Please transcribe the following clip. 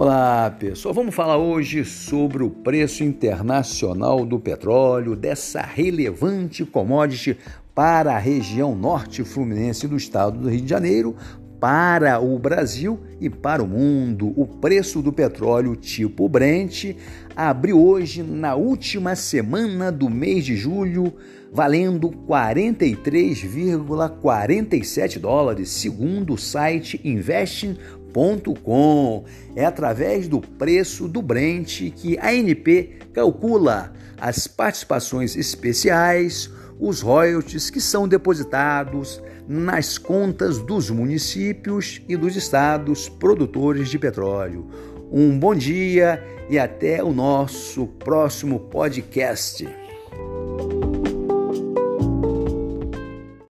Olá, pessoal. Vamos falar hoje sobre o preço internacional do petróleo, dessa relevante commodity para a região norte fluminense do estado do Rio de Janeiro, para o Brasil e para o mundo. O preço do petróleo tipo Brent abriu hoje, na última semana do mês de julho, valendo 43,47 dólares, segundo o site Investing.com. É através do preço do Brent que a ANP calcula as participações especiais, os royalties que são depositados nas contas dos municípios e dos estados produtores de petróleo. Um bom dia e até o nosso próximo podcast.